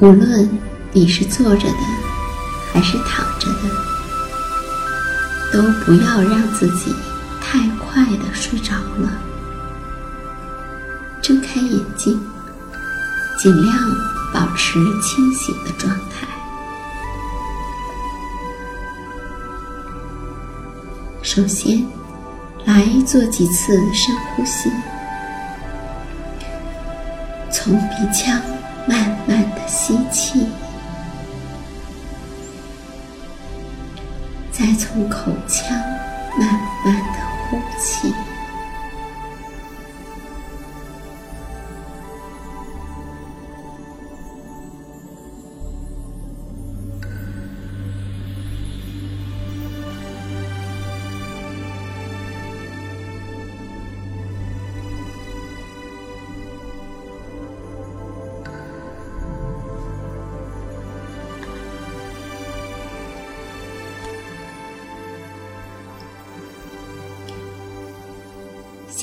无论你是坐着的，还是躺着的，都不要让自己太快的睡着了。睁开眼睛，尽量保持清醒的状态。首先，来做几次深呼吸，从鼻腔。慢慢吸气，再从口腔慢慢的呼气。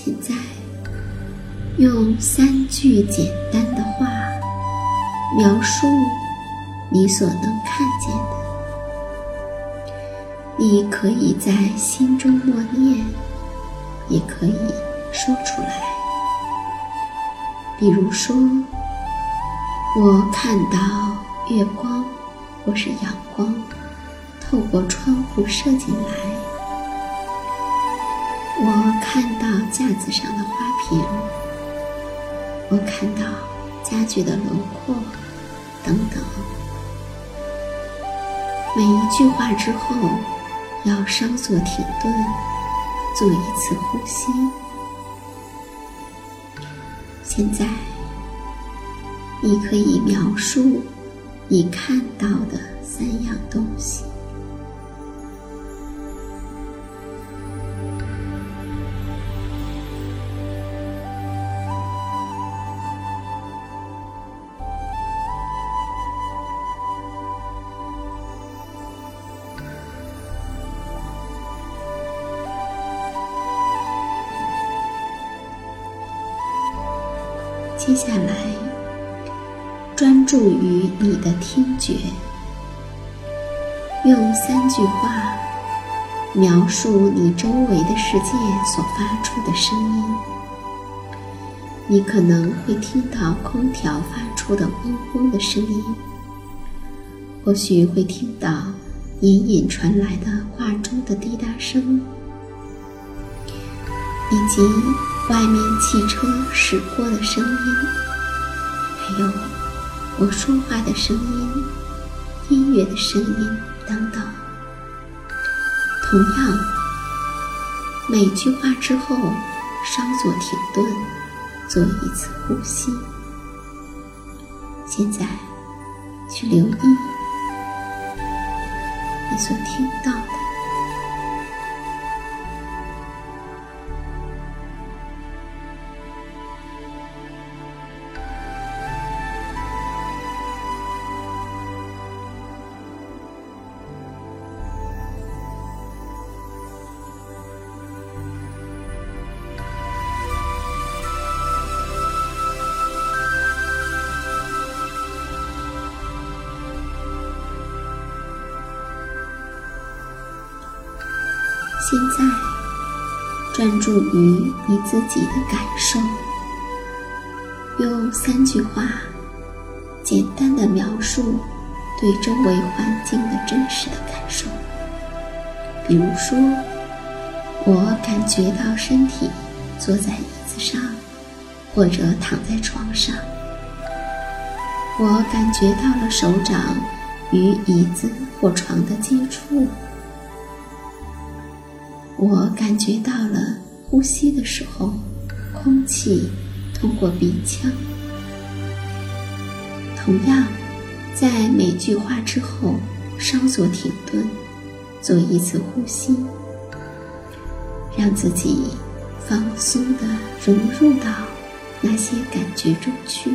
现在，用三句简单的话描述你所能看见的。你可以在心中默念，也可以说出来。比如说，我看到月光或是阳光透过窗户射进来。我看到架子上的花瓶，我看到家具的轮廓，等等。每一句话之后，要稍作停顿，做一次呼吸。现在，你可以描述你看到的三样东西。接下来，专注于你的听觉，用三句话描述你周围的世界所发出的声音。你可能会听到空调发出的嗡嗡的声音，或许会听到隐隐传来的画中的滴答声，以及外面汽车驶过的声音，还有我说话的声音、音乐的声音等等。同样，每句话之后稍作停顿。做一次呼吸。现在，去留意你所听到现在，专注于你自己的感受，用三句话简单的描述对周围环境的真实的感受。比如说，我感觉到身体坐在椅子上，或者躺在床上。我感觉到了手掌与椅子或床的接触。我感觉到了呼吸的时候，空气通过鼻腔。同样，在每句话之后稍作停顿，做一次呼吸，让自己放松的融入到那些感觉中去。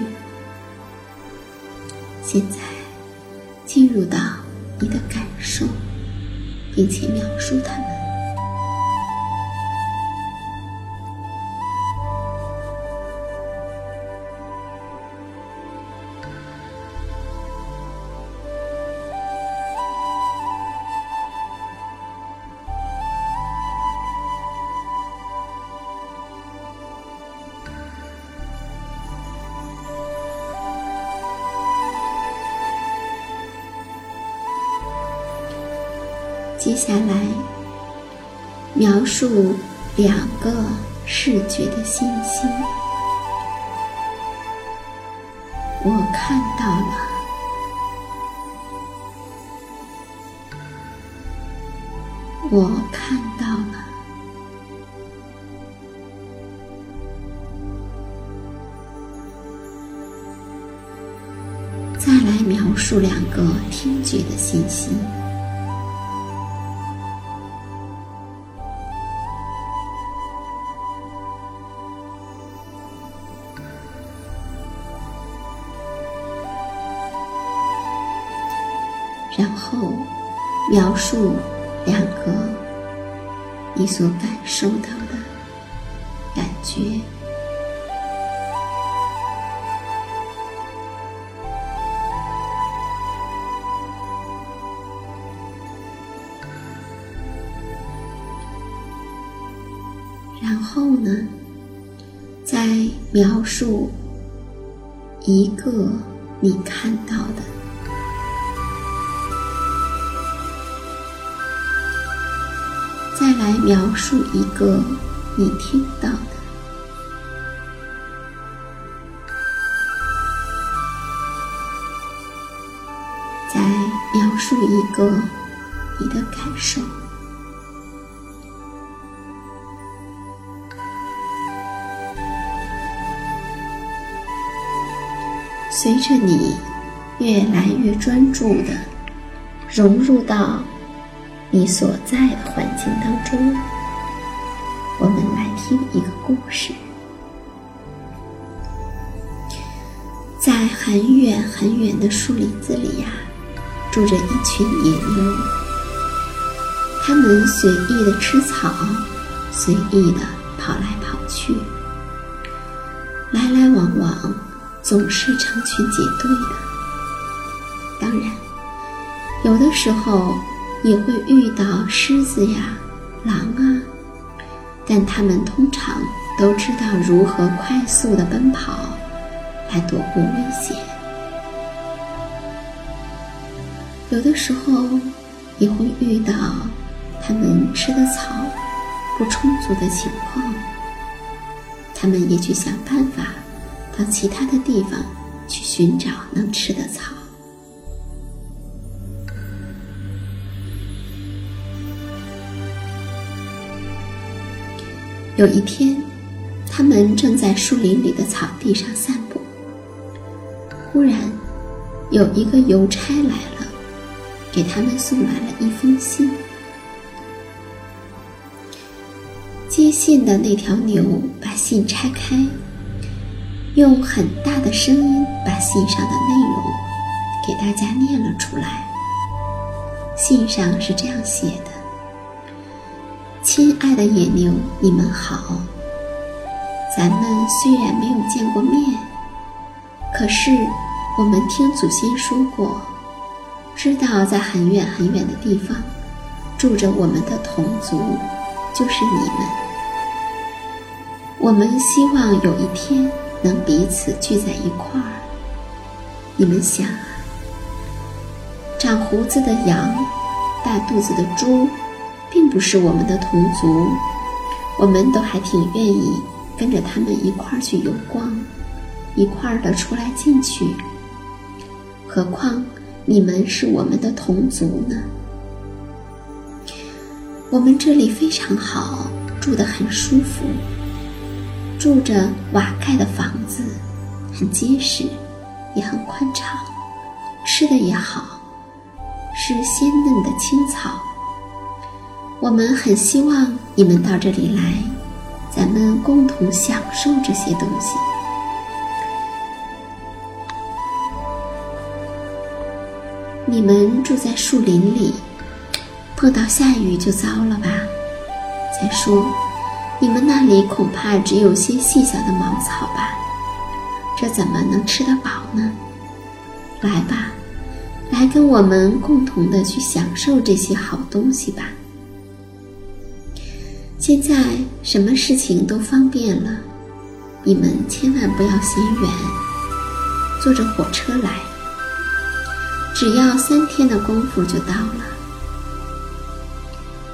现在，进入到你的感受，并且描述它们。接下来，描述两个视觉的信息。我看到了，我看到了。再来描述两个听觉的信息。然后，描述两个你所感受到的感觉。然后呢，再描述一个你看到的。来描述一个你听到的，再描述一个你的感受。随着你越来越专注的融入到。你所在的环境当中，我们来听一个故事。在很远很远的树林子里呀，住着一群野牛。它们随意的吃草，随意的跑来跑去，来来往往，总是成群结队的。当然，有的时候。也会遇到狮子呀、狼啊，但它们通常都知道如何快速的奔跑，来躲过危险。有的时候也会遇到它们吃的草不充足的情况，它们也去想办法到其他的地方去寻找能吃的草。有一天，他们正在树林里的草地上散步。忽然，有一个邮差来了，给他们送来了一封信。接信的那条牛把信拆开，用很大的声音把信上的内容给大家念了出来。信上是这样写的。亲爱的野牛，你们好。咱们虽然没有见过面，可是我们听祖先说过，知道在很远很远的地方住着我们的同族，就是你们。我们希望有一天能彼此聚在一块儿。你们想啊，长胡子的羊，大肚子的猪。不是我们的同族，我们都还挺愿意跟着他们一块儿去游逛，一块儿的出来进去。何况你们是我们的同族呢？我们这里非常好，住得很舒服，住着瓦盖的房子，很结实，也很宽敞，吃的也好，是鲜嫩的青草。我们很希望你们到这里来，咱们共同享受这些东西。你们住在树林里，碰到下雨就糟了吧？再说，你们那里恐怕只有些细小的茅草吧？这怎么能吃得饱呢？来吧，来跟我们共同的去享受这些好东西吧。现在什么事情都方便了，你们千万不要嫌远，坐着火车来，只要三天的功夫就到了。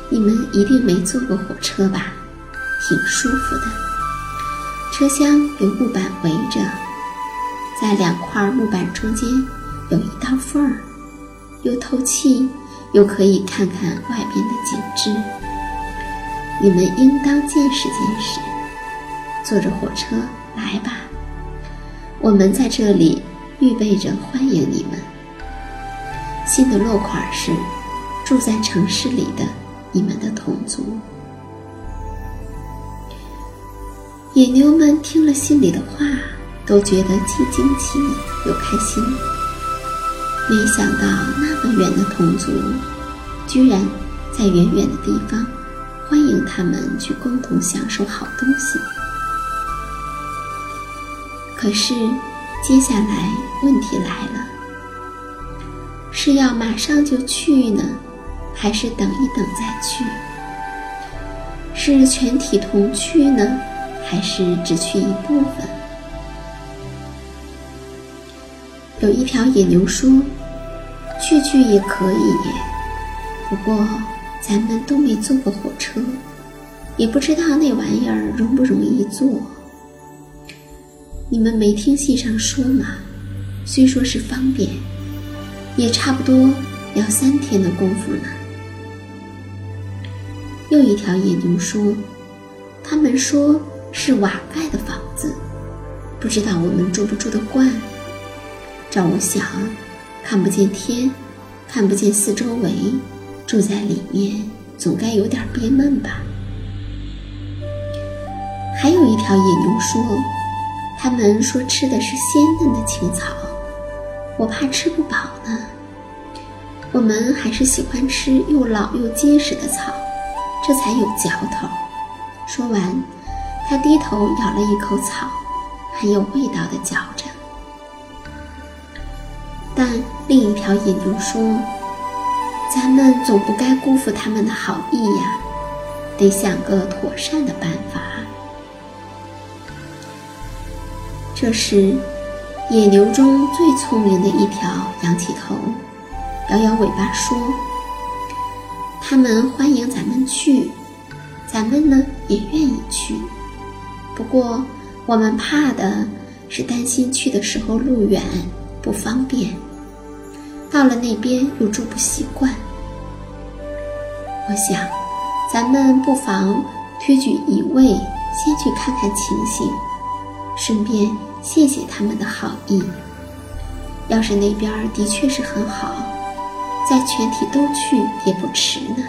你们一定没坐过火车吧？挺舒服的，车厢有木板围着，在两块木板中间有一道缝儿，又透气，又可以看看外边的景致。你们应当见识见识，坐着火车来吧，我们在这里预备着欢迎你们。信的落款是住在城市里的你们的同族。野牛们听了信里的话，都觉得既惊奇又开心。没想到那么远的同族，居然在远远的地方。欢迎他们去共同享受好东西。可是，接下来问题来了：是要马上就去呢，还是等一等再去？是全体同去呢，还是只去一部分？有一条野牛说：“去去也可以，不过……”咱们都没坐过火车，也不知道那玩意儿容不容易坐。你们没听信上说吗？虽说是方便，也差不多要三天的功夫呢。又一条野牛说：“他们说是瓦盖的房子，不知道我们住不住得惯。照我想，看不见天，看不见四周围。”住在里面总该有点憋闷吧。还有一条野牛说：“他们说吃的是鲜嫩的青草，我怕吃不饱呢。我们还是喜欢吃又老又结实的草，这才有嚼头。”说完，他低头咬了一口草，很有味道的嚼着。但另一条野牛说。咱们总不该辜负他们的好意呀！得想个妥善的办法。这时，野牛中最聪明的一条仰起头，摇摇尾巴说：“他们欢迎咱们去，咱们呢也愿意去。不过，我们怕的是担心去的时候路远不方便，到了那边又住不习惯。我想，咱们不妨推举一位先去看看情形。”顺便谢谢他们的好意。要是那边的确是很好，在全体都去也不迟呢。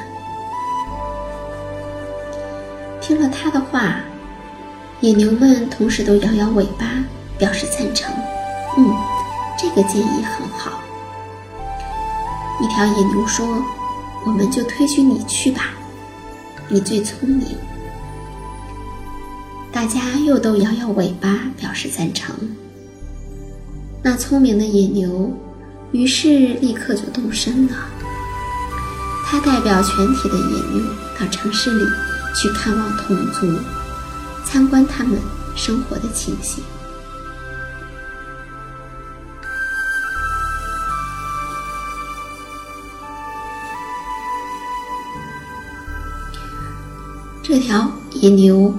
听了他的话，野牛们同时都摇摇尾巴，表示赞成。嗯，这个建议很好。一条野牛说：“我们就推举你去吧，你最聪明。”大家又都摇摇尾巴，表示赞成。那聪明的野牛，于是立刻就动身了。他代表全体的野牛到城市里去看望同族，参观他们生活的情形。这条野牛。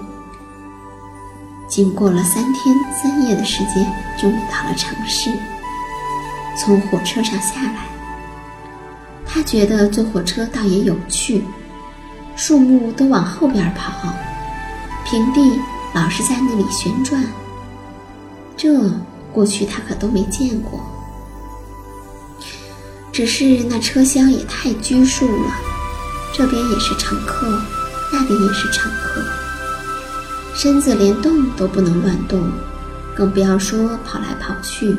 经过了三天三夜的时间，终于到了城市。从火车上下来，他觉得坐火车倒也有趣，树木都往后边跑，平地老是在那里旋转。这过去他可都没见过。只是那车厢也太拘束了，这边也是乘客，那里也是乘客。身子连动都不能乱动，更不要说跑来跑去。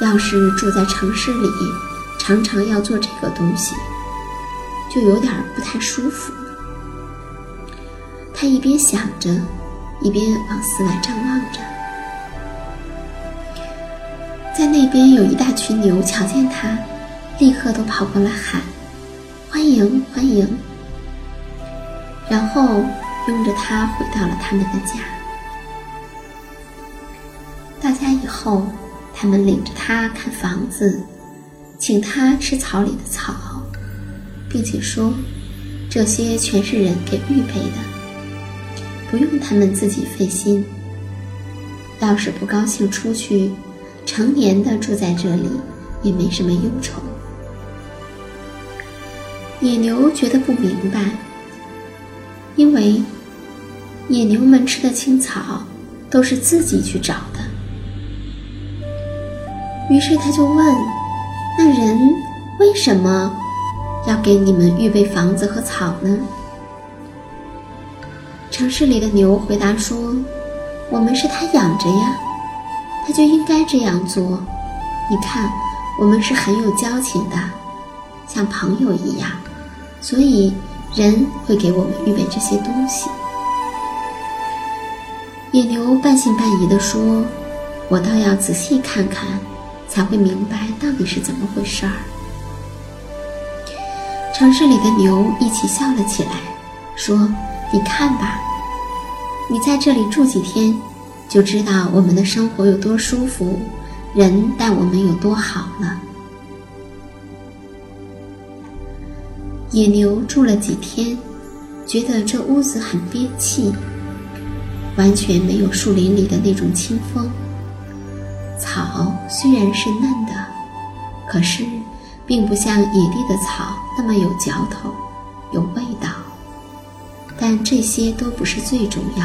要是住在城市里，常常要做这个东西，就有点不太舒服。他一边想着，一边往寺外张望着。在那边有一大群牛，瞧见他，立刻都跑过来喊：“欢迎，欢迎！”然后。拥着他回到了他们的家。到家以后，他们领着他看房子，请他吃草里的草，并且说：“这些全是人给预备的，不用他们自己费心。要是不高兴出去，成年的住在这里也没什么忧愁。”野牛觉得不明白，因为。野牛们吃的青草都是自己去找的，于是他就问：“那人为什么要给你们预备房子和草呢？”城市里的牛回答说：“我们是他养着呀，他就应该这样做。你看，我们是很有交情的，像朋友一样，所以人会给我们预备这些东西。”野牛半信半疑地说：“我倒要仔细看看，才会明白到底是怎么回事儿。”城市里的牛一起笑了起来，说：“你看吧，你在这里住几天，就知道我们的生活有多舒服，人待我们有多好了。”野牛住了几天，觉得这屋子很憋气。完全没有树林里的那种清风。草虽然是嫩的，可是并不像野地的草那么有嚼头、有味道。但这些都不是最重要。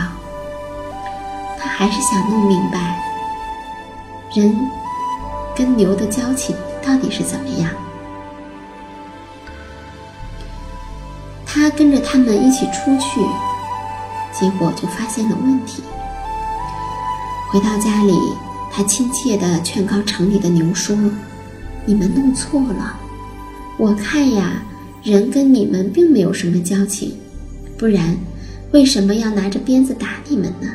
他还是想弄明白，人跟牛的交情到底是怎么样。他跟着他们一起出去。结果就发现了问题。回到家里，他亲切地劝告城里的牛说：“你们弄错了，我看呀，人跟你们并没有什么交情，不然为什么要拿着鞭子打你们呢？”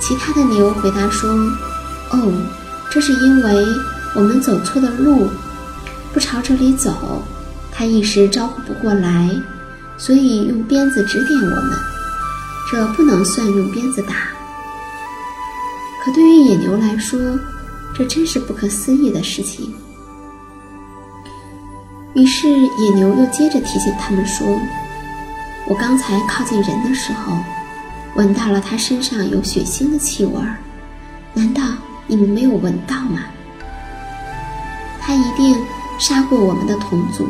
其他的牛回答说：“哦，这是因为我们走错了路，不朝这里走，他一时招呼不过来，所以用鞭子指点我们。这不能算用鞭子打。可对于野牛来说，这真是不可思议的事情。于是野牛又接着提醒他们说：“我刚才靠近人的时候，闻到了他身上有血腥的气味儿，难道你们没有闻到吗？他一定杀过我们的同族。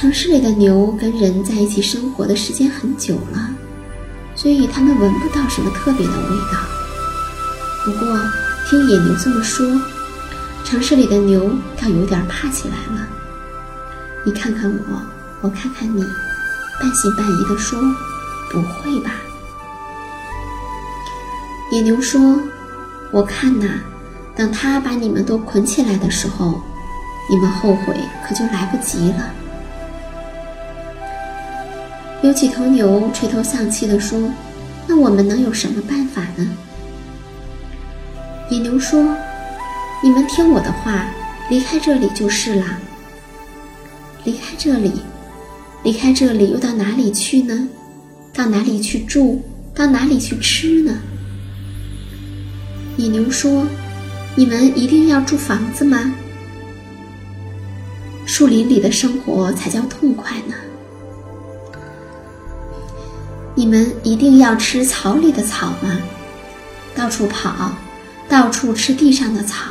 城市里的牛跟人在一起生活的时间很久了，所以他们闻不到什么特别的味道。不过听野牛这么说。”城市里的牛倒有点怕起来了。你看看我，我看看你，半信半疑地说：“不会吧？”野牛说：“我看呐，等他把你们都捆起来的时候，你们后悔可就来不及了。”有几头牛垂头丧气地说：“那我们能有什么办法呢？”野牛说。你们听我的话，离开这里就是了。离开这里，离开这里，又到哪里去呢？到哪里去住？到哪里去吃呢？野牛说：“你们一定要住房子吗？树林里的生活才叫痛快呢。你们一定要吃草里的草吗？到处跑，到处吃地上的草。”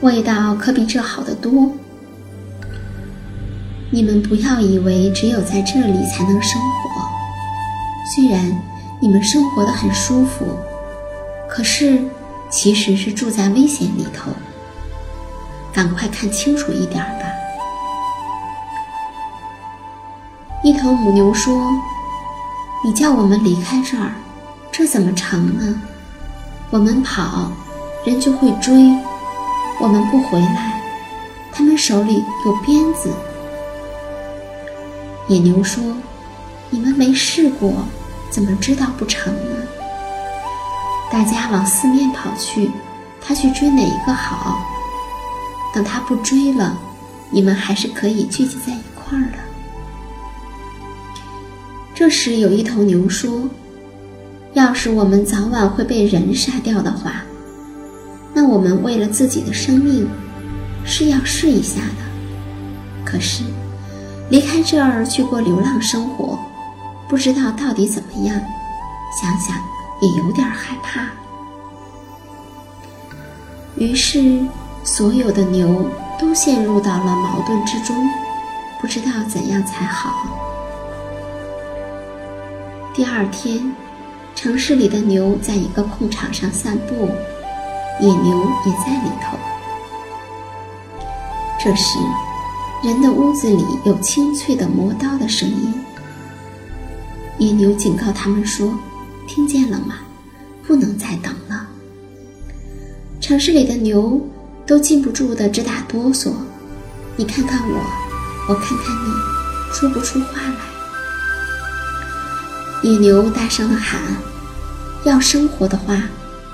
味道可比这好得多。你们不要以为只有在这里才能生活，虽然你们生活的很舒服，可是其实是住在危险里头。赶快看清楚一点吧。一头母牛说：“你叫我们离开这儿，这怎么成呢？我们跑，人就会追。”我们不回来，他们手里有鞭子。野牛说：“你们没试过，怎么知道不成呢？”大家往四面跑去，他去追哪一个好？等他不追了，你们还是可以聚集在一块儿的。这时有一头牛说：“要是我们早晚会被人杀掉的话。”那我们为了自己的生命，是要试一下的。可是，离开这儿去过流浪生活，不知道到底怎么样，想想也有点害怕。于是，所有的牛都陷入到了矛盾之中，不知道怎样才好。第二天，城市里的牛在一个空场上散步。野牛也在里头。这时，人的屋子里有清脆的磨刀的声音。野牛警告他们说：“听见了吗？不能再等了。”城市里的牛都禁不住的直打哆嗦。你看看我，我看看你，说不出话来。野牛大声的喊：“要生活的话。”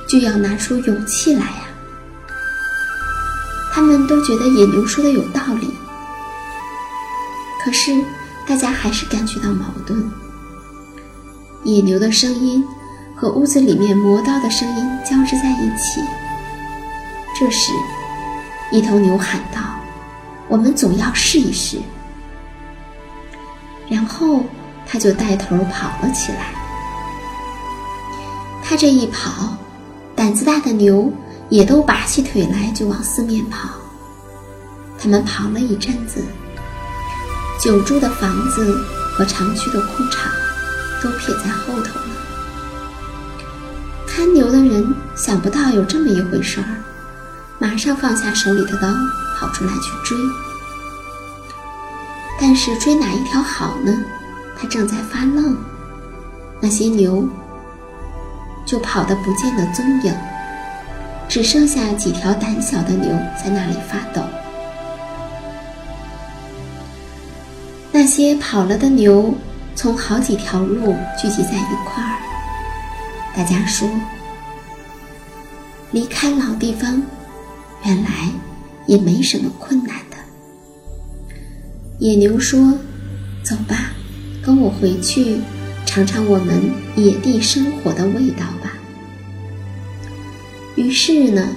就要拿出勇气来呀！他们都觉得野牛说的有道理，可是大家还是感觉到矛盾。野牛的声音和屋子里面磨刀的声音交织在一起。这时，一头牛喊道：“我们总要试一试。”然后他就带头跑了起来。他这一跑。胆子大的牛也都拔起腿来就往四面跑。他们跑了一阵子，久住的房子和常去的空场都撇在后头了。看牛的人想不到有这么一回事儿，马上放下手里的刀，跑出来去追。但是追哪一条好呢？他正在发愣。那些牛。就跑得不见了踪影，只剩下几条胆小的牛在那里发抖。那些跑了的牛从好几条路聚集在一块儿，大家说：“离开老地方，原来也没什么困难的。”野牛说：“走吧，跟我回去，尝尝我们野地生活的味道吧。”于是呢，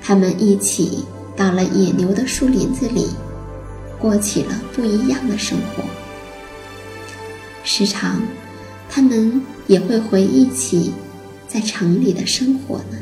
他们一起到了野牛的树林子里，过起了不一样的生活。时常，他们也会回忆起在城里的生活呢。